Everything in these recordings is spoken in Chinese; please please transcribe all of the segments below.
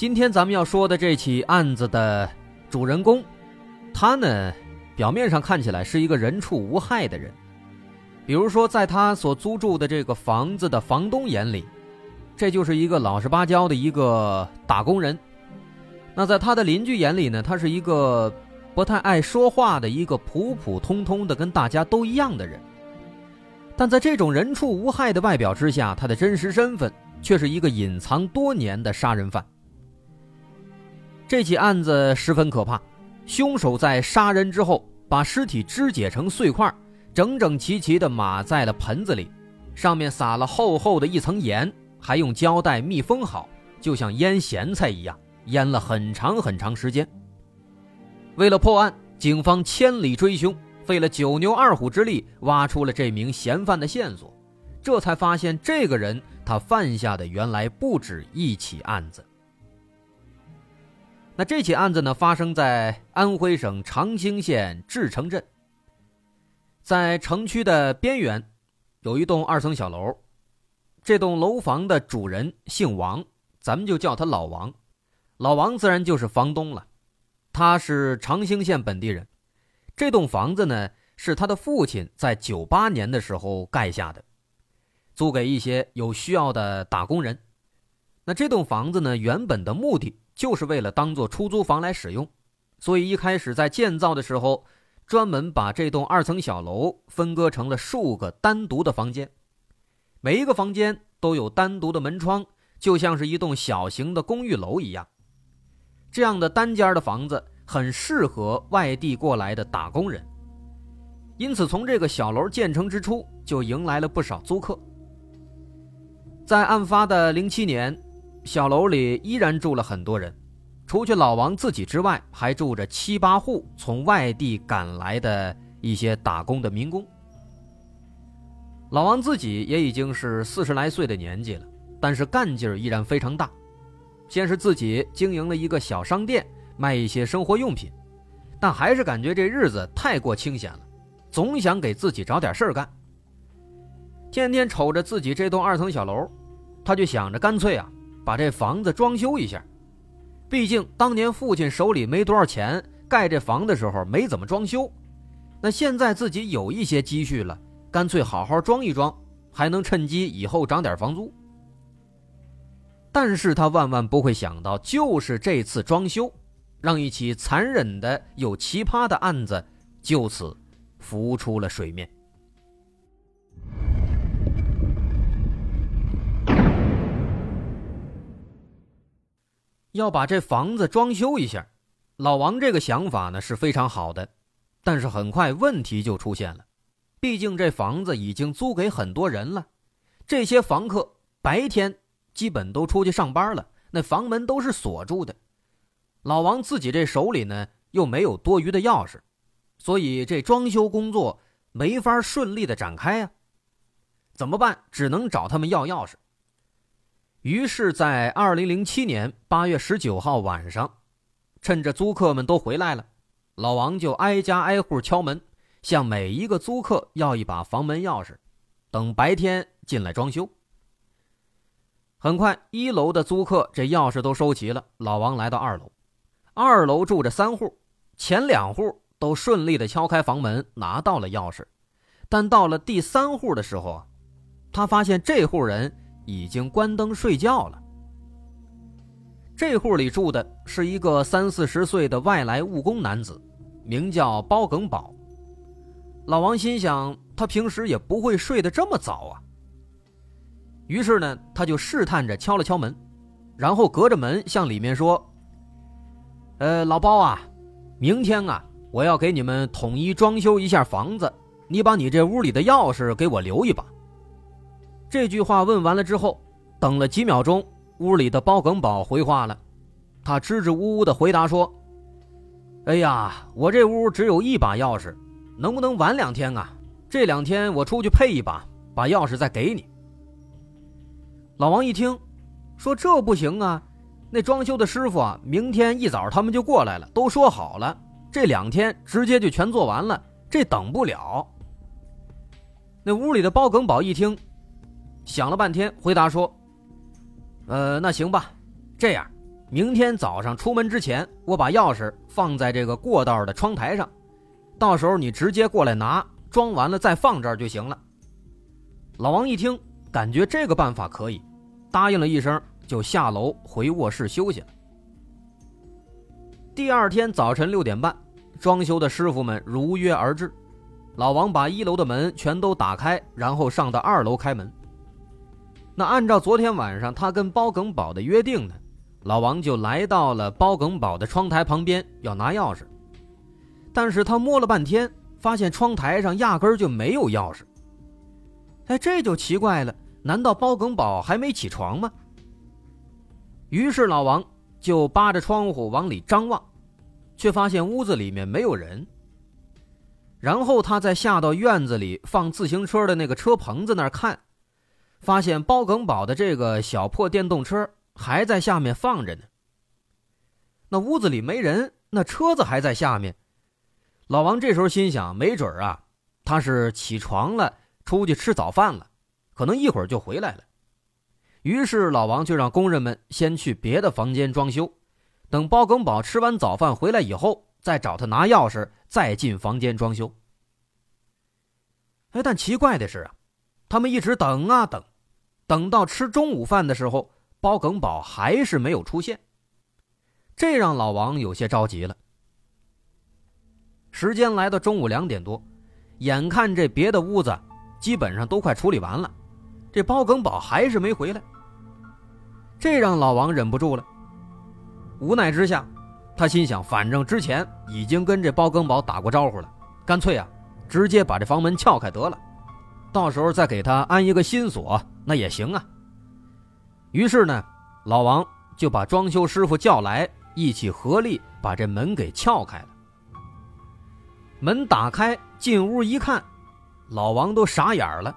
今天咱们要说的这起案子的主人公，他呢，表面上看起来是一个人畜无害的人。比如说，在他所租住的这个房子的房东眼里，这就是一个老实巴交的一个打工人。那在他的邻居眼里呢，他是一个不太爱说话的一个普普通通的跟大家都一样的人。但在这种人畜无害的外表之下，他的真实身份却是一个隐藏多年的杀人犯。这起案子十分可怕，凶手在杀人之后，把尸体肢解成碎块，整整齐齐地码在了盆子里，上面撒了厚厚的一层盐，还用胶带密封好，就像腌咸菜一样，腌了很长很长时间。为了破案，警方千里追凶，费了九牛二虎之力，挖出了这名嫌犯的线索，这才发现这个人他犯下的原来不止一起案子。那这起案子呢，发生在安徽省长兴县志城镇。在城区的边缘，有一栋二层小楼。这栋楼房的主人姓王，咱们就叫他老王。老王自然就是房东了，他是长兴县本地人。这栋房子呢，是他的父亲在九八年的时候盖下的，租给一些有需要的打工人。那这栋房子呢，原本的目的。就是为了当做出租房来使用，所以一开始在建造的时候，专门把这栋二层小楼分割成了数个单独的房间，每一个房间都有单独的门窗，就像是一栋小型的公寓楼一样。这样的单间的房子很适合外地过来的打工人，因此从这个小楼建成之初就迎来了不少租客。在案发的零七年。小楼里依然住了很多人，除去老王自己之外，还住着七八户从外地赶来的一些打工的民工。老王自己也已经是四十来岁的年纪了，但是干劲儿依然非常大。先是自己经营了一个小商店，卖一些生活用品，但还是感觉这日子太过清闲了，总想给自己找点事儿干。天天瞅着自己这栋二层小楼，他就想着干脆啊。把这房子装修一下，毕竟当年父亲手里没多少钱，盖这房的时候没怎么装修。那现在自己有一些积蓄了，干脆好好装一装，还能趁机以后涨点房租。但是他万万不会想到，就是这次装修，让一起残忍的又奇葩的案子就此浮出了水面。要把这房子装修一下，老王这个想法呢是非常好的，但是很快问题就出现了。毕竟这房子已经租给很多人了，这些房客白天基本都出去上班了，那房门都是锁住的。老王自己这手里呢又没有多余的钥匙，所以这装修工作没法顺利的展开呀。怎么办？只能找他们要钥匙。于是，在二零零七年八月十九号晚上，趁着租客们都回来了，老王就挨家挨户敲门，向每一个租客要一把房门钥匙，等白天进来装修。很快，一楼的租客这钥匙都收齐了，老王来到二楼，二楼住着三户，前两户都顺利的敲开房门，拿到了钥匙，但到了第三户的时候啊，他发现这户人。已经关灯睡觉了。这户里住的是一个三四十岁的外来务工男子，名叫包耿宝。老王心想，他平时也不会睡得这么早啊。于是呢，他就试探着敲了敲门，然后隔着门向里面说：“呃，老包啊，明天啊，我要给你们统一装修一下房子，你把你这屋里的钥匙给我留一把。”这句话问完了之后，等了几秒钟，屋里的包耿宝回话了，他支支吾吾的回答说：“哎呀，我这屋只有一把钥匙，能不能晚两天啊？这两天我出去配一把，把钥匙再给你。”老王一听，说：“这不行啊，那装修的师傅啊，明天一早他们就过来了，都说好了，这两天直接就全做完了，这等不了。”那屋里的包耿宝一听，想了半天，回答说：“呃，那行吧，这样，明天早上出门之前，我把钥匙放在这个过道的窗台上，到时候你直接过来拿，装完了再放这儿就行了。”老王一听，感觉这个办法可以。答应了一声，就下楼回卧室休息了。第二天早晨六点半，装修的师傅们如约而至。老王把一楼的门全都打开，然后上到二楼开门。那按照昨天晚上他跟包耿宝的约定呢，老王就来到了包耿宝的窗台旁边要拿钥匙。但是他摸了半天，发现窗台上压根就没有钥匙。哎，这就奇怪了。难道包耿宝还没起床吗？于是老王就扒着窗户往里张望，却发现屋子里面没有人。然后他再下到院子里放自行车的那个车棚子那儿看，发现包耿宝的这个小破电动车还在下面放着呢。那屋子里没人，那车子还在下面。老王这时候心想：没准啊，他是起床了，出去吃早饭了。可能一会儿就回来了，于是老王就让工人们先去别的房间装修，等包耿宝吃完早饭回来以后，再找他拿钥匙，再进房间装修。哎，但奇怪的是啊，他们一直等啊等，等到吃中午饭的时候，包耿宝还是没有出现，这让老王有些着急了。时间来到中午两点多，眼看这别的屋子基本上都快处理完了。这包耿宝还是没回来，这让老王忍不住了。无奈之下，他心想：反正之前已经跟这包耿宝打过招呼了，干脆啊，直接把这房门撬开得了，到时候再给他安一个新锁，那也行啊。于是呢，老王就把装修师傅叫来，一起合力把这门给撬开了。门打开，进屋一看，老王都傻眼了。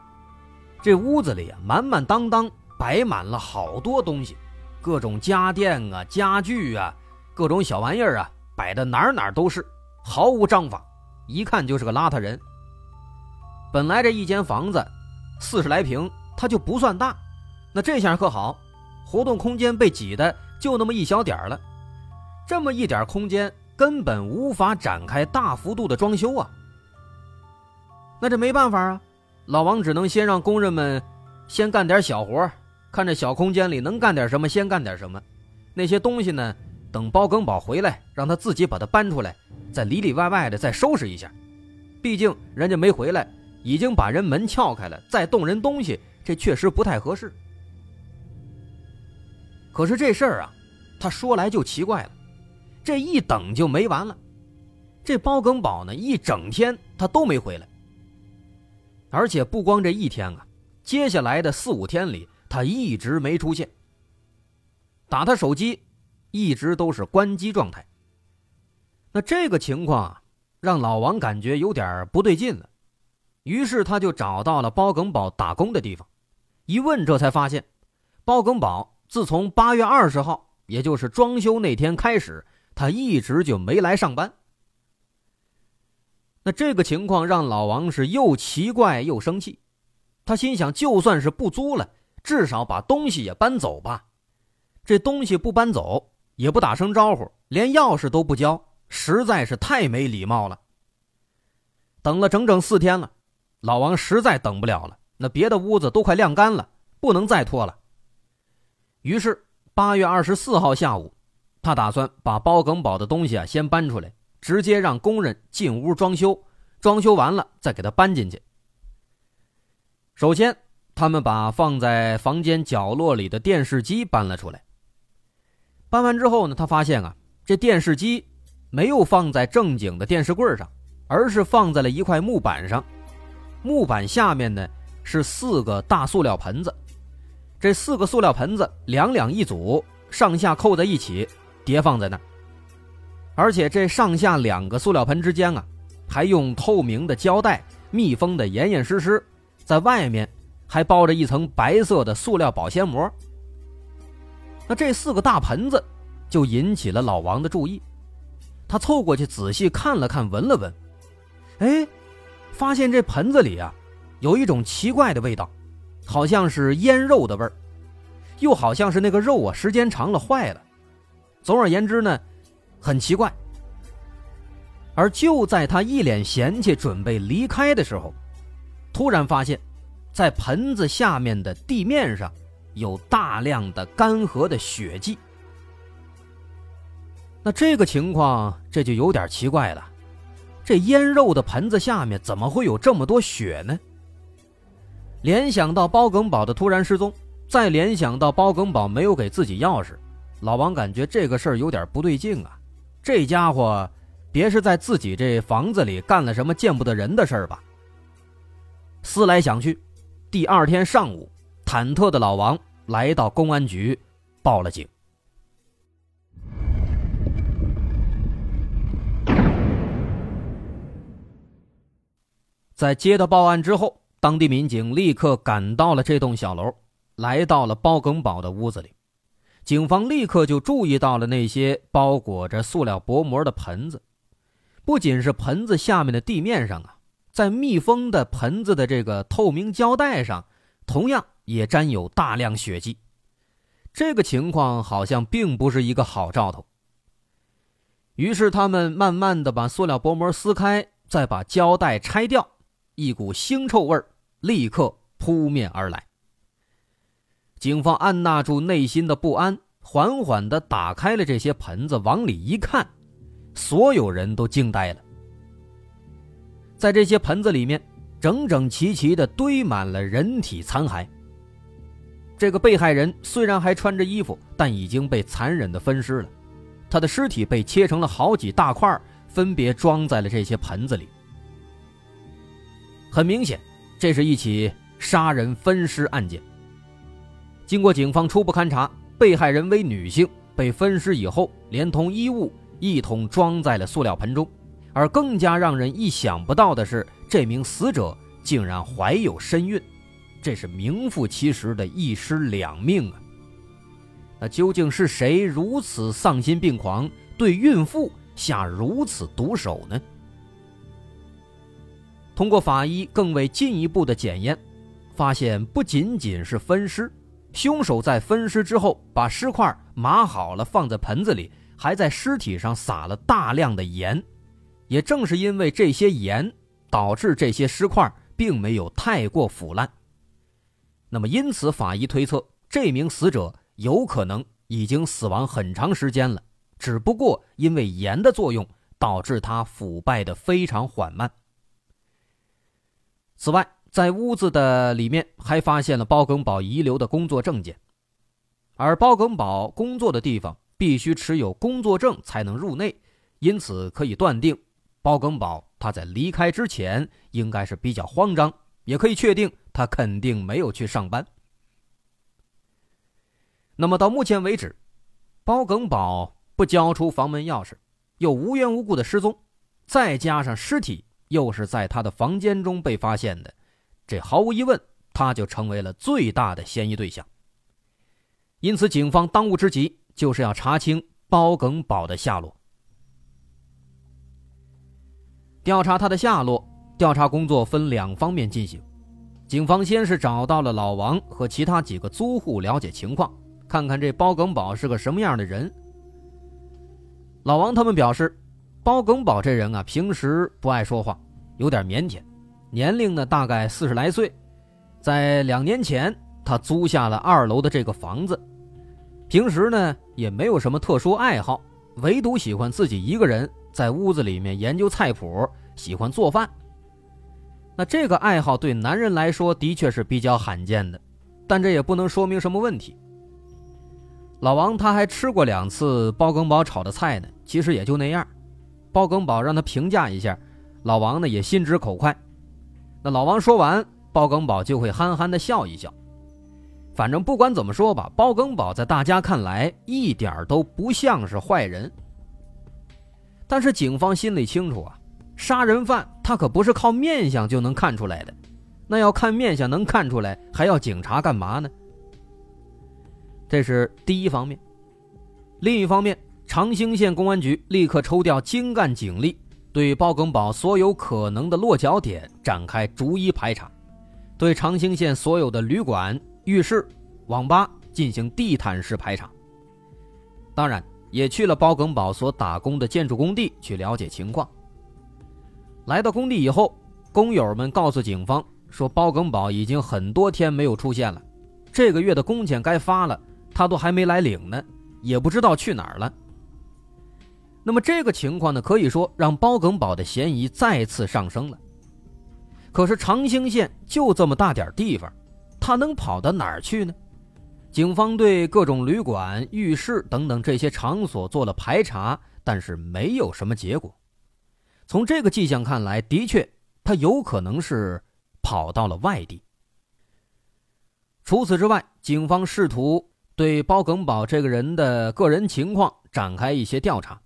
这屋子里啊，满满当当摆满了好多东西，各种家电啊、家具啊，各种小玩意儿啊，摆的哪哪都是，毫无章法，一看就是个邋遢人。本来这一间房子四十来平，它就不算大，那这下可好，活动空间被挤的就那么一小点儿了，这么一点空间根本无法展开大幅度的装修啊。那这没办法啊。老王只能先让工人们先干点小活，看这小空间里能干点什么，先干点什么。那些东西呢，等包耿宝回来，让他自己把它搬出来，再里里外外的再收拾一下。毕竟人家没回来，已经把人门撬开了，再动人东西，这确实不太合适。可是这事儿啊，他说来就奇怪了，这一等就没完了。这包耿宝呢，一整天他都没回来。而且不光这一天啊，接下来的四五天里，他一直没出现。打他手机，一直都是关机状态。那这个情况啊，让老王感觉有点不对劲了。于是他就找到了包耿宝打工的地方，一问，这才发现，包耿宝自从八月二十号，也就是装修那天开始，他一直就没来上班。那这个情况让老王是又奇怪又生气，他心想，就算是不租了，至少把东西也搬走吧。这东西不搬走，也不打声招呼，连钥匙都不交，实在是太没礼貌了。等了整整四天了，老王实在等不了了。那别的屋子都快晾干了，不能再拖了。于是八月二十四号下午，他打算把包耿宝的东西啊先搬出来。直接让工人进屋装修，装修完了再给他搬进去。首先，他们把放在房间角落里的电视机搬了出来。搬完之后呢，他发现啊，这电视机没有放在正经的电视柜上，而是放在了一块木板上。木板下面呢是四个大塑料盆子，这四个塑料盆子两两一组，上下扣在一起，叠放在那。而且这上下两个塑料盆之间啊，还用透明的胶带密封的严严实实，在外面还包着一层白色的塑料保鲜膜。那这四个大盆子就引起了老王的注意，他凑过去仔细看了看，闻了闻，哎，发现这盆子里啊，有一种奇怪的味道，好像是腌肉的味儿，又好像是那个肉啊时间长了坏了。总而言之呢。很奇怪，而就在他一脸嫌弃准备离开的时候，突然发现，在盆子下面的地面上有大量的干涸的血迹。那这个情况这就有点奇怪了，这腌肉的盆子下面怎么会有这么多血呢？联想到包耿宝的突然失踪，再联想到包耿宝没有给自己钥匙，老王感觉这个事儿有点不对劲啊。这家伙，别是在自己这房子里干了什么见不得人的事儿吧？思来想去，第二天上午，忐忑的老王来到公安局，报了警。在接到报案之后，当地民警立刻赶到了这栋小楼，来到了包耿宝的屋子里。警方立刻就注意到了那些包裹着塑料薄膜的盆子，不仅是盆子下面的地面上啊，在密封的盆子的这个透明胶带上，同样也沾有大量血迹。这个情况好像并不是一个好兆头。于是他们慢慢的把塑料薄膜撕开，再把胶带拆掉，一股腥臭味立刻扑面而来。警方按捺住内心的不安，缓缓地打开了这些盆子，往里一看，所有人都惊呆了。在这些盆子里面，整整齐齐地堆满了人体残骸。这个被害人虽然还穿着衣服，但已经被残忍地分尸了，他的尸体被切成了好几大块，分别装在了这些盆子里。很明显，这是一起杀人分尸案件。经过警方初步勘查，被害人为女性，被分尸以后，连同衣物一同装在了塑料盆中。而更加让人意想不到的是，这名死者竟然怀有身孕，这是名副其实的一尸两命啊！那究竟是谁如此丧心病狂，对孕妇下如此毒手呢？通过法医更为进一步的检验，发现不仅仅是分尸。凶手在分尸之后，把尸块码好了，放在盆子里，还在尸体上撒了大量的盐。也正是因为这些盐，导致这些尸块并没有太过腐烂。那么，因此法医推测，这名死者有可能已经死亡很长时间了，只不过因为盐的作用，导致他腐败的非常缓慢。此外，在屋子的里面还发现了包耿宝遗留的工作证件，而包耿宝工作的地方必须持有工作证才能入内，因此可以断定，包耿宝他在离开之前应该是比较慌张，也可以确定他肯定没有去上班。那么到目前为止，包耿宝不交出房门钥匙，又无缘无故的失踪，再加上尸体又是在他的房间中被发现的。这毫无疑问，他就成为了最大的嫌疑对象。因此，警方当务之急就是要查清包耿宝的下落。调查他的下落，调查工作分两方面进行。警方先是找到了老王和其他几个租户了解情况，看看这包耿宝是个什么样的人。老王他们表示，包耿宝这人啊，平时不爱说话，有点腼腆。年龄呢，大概四十来岁，在两年前，他租下了二楼的这个房子。平时呢，也没有什么特殊爱好，唯独喜欢自己一个人在屋子里面研究菜谱，喜欢做饭。那这个爱好对男人来说的确是比较罕见的，但这也不能说明什么问题。老王他还吃过两次包耿宝炒的菜呢，其实也就那样。包耿宝让他评价一下，老王呢也心直口快。那老王说完，包耿宝就会憨憨的笑一笑。反正不管怎么说吧，包耿宝在大家看来一点都不像是坏人。但是警方心里清楚啊，杀人犯他可不是靠面相就能看出来的，那要看面相能看出来，还要警察干嘛呢？这是第一方面。另一方面，长兴县公安局立刻抽调精干警力，对包耿宝所有可能的落脚点展开逐一排查，对长兴县所有的旅馆、浴室、网吧进行地毯式排查。当然。也去了包耿宝所打工的建筑工地去了解情况。来到工地以后，工友们告诉警方说，包耿宝已经很多天没有出现了，这个月的工钱该发了，他都还没来领呢，也不知道去哪儿了。那么这个情况呢，可以说让包耿宝的嫌疑再次上升了。可是长兴县就这么大点地方，他能跑到哪儿去呢？警方对各种旅馆、浴室等等这些场所做了排查，但是没有什么结果。从这个迹象看来，的确他有可能是跑到了外地。除此之外，警方试图对包耿宝这个人的个人情况展开一些调查。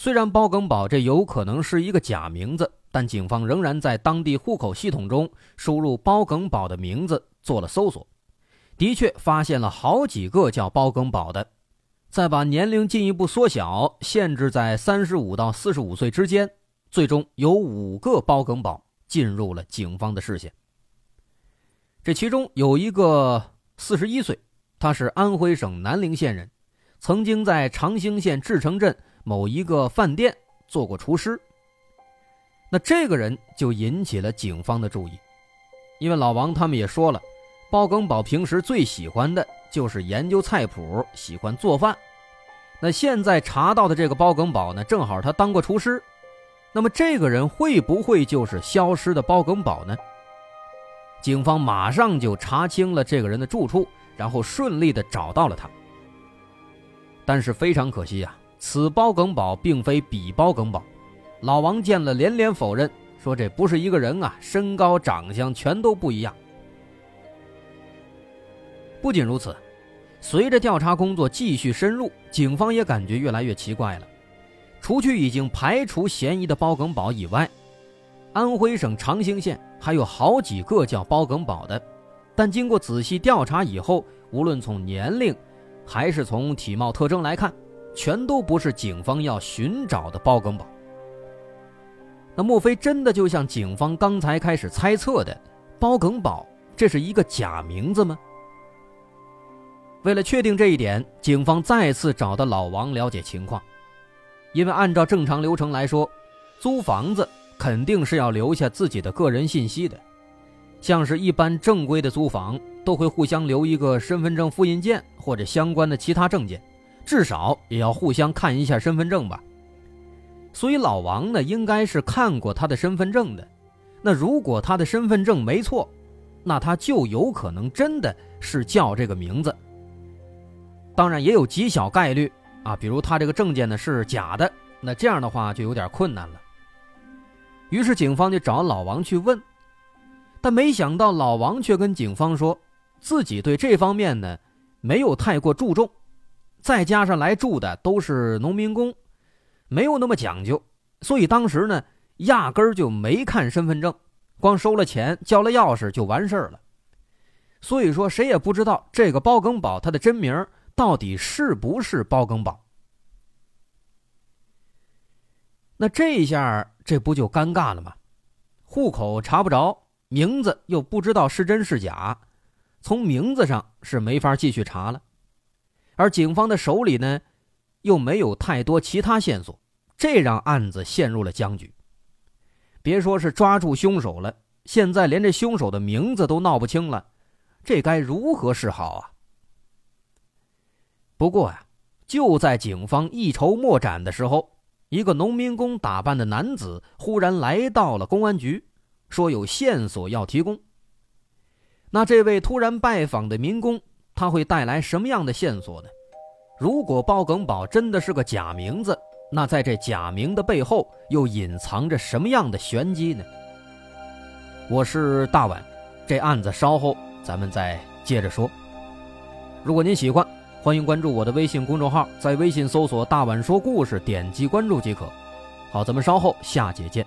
虽然包耿宝这有可能是一个假名字，但警方仍然在当地户口系统中输入包耿宝的名字做了搜索。的确发现了好几个叫包耿宝的，再把年龄进一步缩小，限制在三十五到四十五岁之间，最终有五个包耿宝进入了警方的视线。这其中有一个四十一岁，他是安徽省南陵县人，曾经在长兴县志城镇某一个饭店做过厨师。那这个人就引起了警方的注意，因为老王他们也说了。包耿宝平时最喜欢的就是研究菜谱，喜欢做饭。那现在查到的这个包耿宝呢，正好他当过厨师。那么这个人会不会就是消失的包耿宝呢？警方马上就查清了这个人的住处，然后顺利的找到了他。但是非常可惜啊，此包耿宝并非彼包耿宝。老王见了连连否认，说这不是一个人啊，身高、长相全都不一样。不仅如此，随着调查工作继续深入，警方也感觉越来越奇怪了。除去已经排除嫌疑的包耿宝以外，安徽省长兴县还有好几个叫包耿宝的，但经过仔细调查以后，无论从年龄，还是从体貌特征来看，全都不是警方要寻找的包耿宝。那莫非真的就像警方刚才开始猜测的，包耿宝这是一个假名字吗？为了确定这一点，警方再次找到老王了解情况。因为按照正常流程来说，租房子肯定是要留下自己的个人信息的，像是一般正规的租房都会互相留一个身份证复印件或者相关的其他证件，至少也要互相看一下身份证吧。所以老王呢，应该是看过他的身份证的。那如果他的身份证没错，那他就有可能真的是叫这个名字。当然也有极小概率啊，比如他这个证件呢是假的，那这样的话就有点困难了。于是警方就找老王去问，但没想到老王却跟警方说，自己对这方面呢没有太过注重，再加上来住的都是农民工，没有那么讲究，所以当时呢压根儿就没看身份证，光收了钱交了钥匙就完事儿了。所以说谁也不知道这个包耿宝他的真名。到底是不是包耿宝？那这一下这不就尴尬了吗？户口查不着，名字又不知道是真是假，从名字上是没法继续查了。而警方的手里呢，又没有太多其他线索，这让案子陷入了僵局。别说是抓住凶手了，现在连这凶手的名字都闹不清了，这该如何是好啊？不过呀，就在警方一筹莫展的时候，一个农民工打扮的男子忽然来到了公安局，说有线索要提供。那这位突然拜访的民工，他会带来什么样的线索呢？如果包耿宝真的是个假名字，那在这假名的背后又隐藏着什么样的玄机呢？我是大碗，这案子稍后咱们再接着说。如果您喜欢。欢迎关注我的微信公众号，在微信搜索“大碗说故事”，点击关注即可。好，咱们稍后下节见。